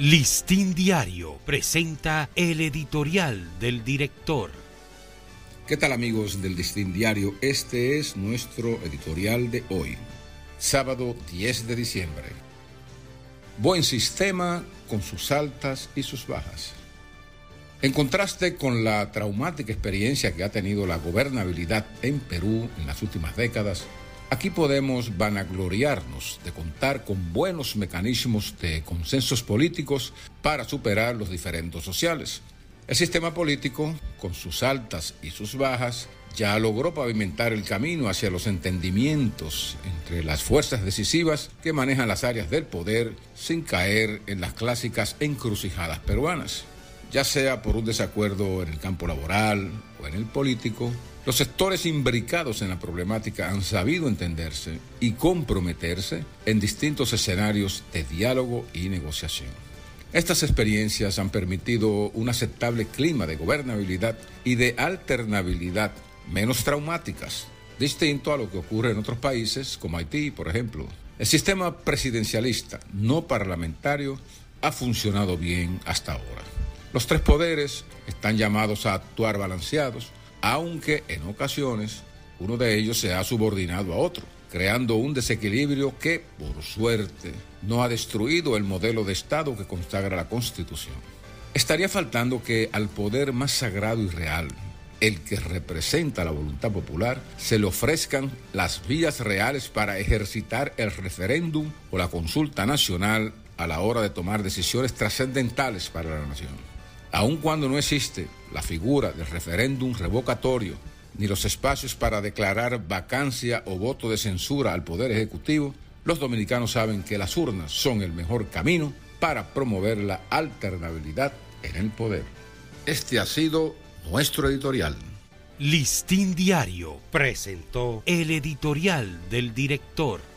Listín Diario presenta el editorial del director. ¿Qué tal amigos del Listín Diario? Este es nuestro editorial de hoy, sábado 10 de diciembre. Buen sistema con sus altas y sus bajas. En contraste con la traumática experiencia que ha tenido la gobernabilidad en Perú en las últimas décadas, Aquí podemos vanagloriarnos de contar con buenos mecanismos de consensos políticos para superar los diferentes sociales. El sistema político, con sus altas y sus bajas, ya logró pavimentar el camino hacia los entendimientos entre las fuerzas decisivas que manejan las áreas del poder sin caer en las clásicas encrucijadas peruanas, ya sea por un desacuerdo en el campo laboral o en el político, los sectores imbricados en la problemática han sabido entenderse y comprometerse en distintos escenarios de diálogo y negociación. Estas experiencias han permitido un aceptable clima de gobernabilidad y de alternabilidad menos traumáticas, distinto a lo que ocurre en otros países como Haití, por ejemplo. El sistema presidencialista no parlamentario ha funcionado bien hasta ahora. Los tres poderes están llamados a actuar balanceados aunque en ocasiones uno de ellos se ha subordinado a otro, creando un desequilibrio que, por suerte, no ha destruido el modelo de Estado que consagra la Constitución. Estaría faltando que al poder más sagrado y real, el que representa la voluntad popular, se le ofrezcan las vías reales para ejercitar el referéndum o la consulta nacional a la hora de tomar decisiones trascendentales para la nación aun cuando no existe la figura del referéndum revocatorio ni los espacios para declarar vacancia o voto de censura al Poder Ejecutivo, los dominicanos saben que las urnas son el mejor camino para promover la alternabilidad en el poder. Este ha sido nuestro editorial. Listín Diario presentó el editorial del director.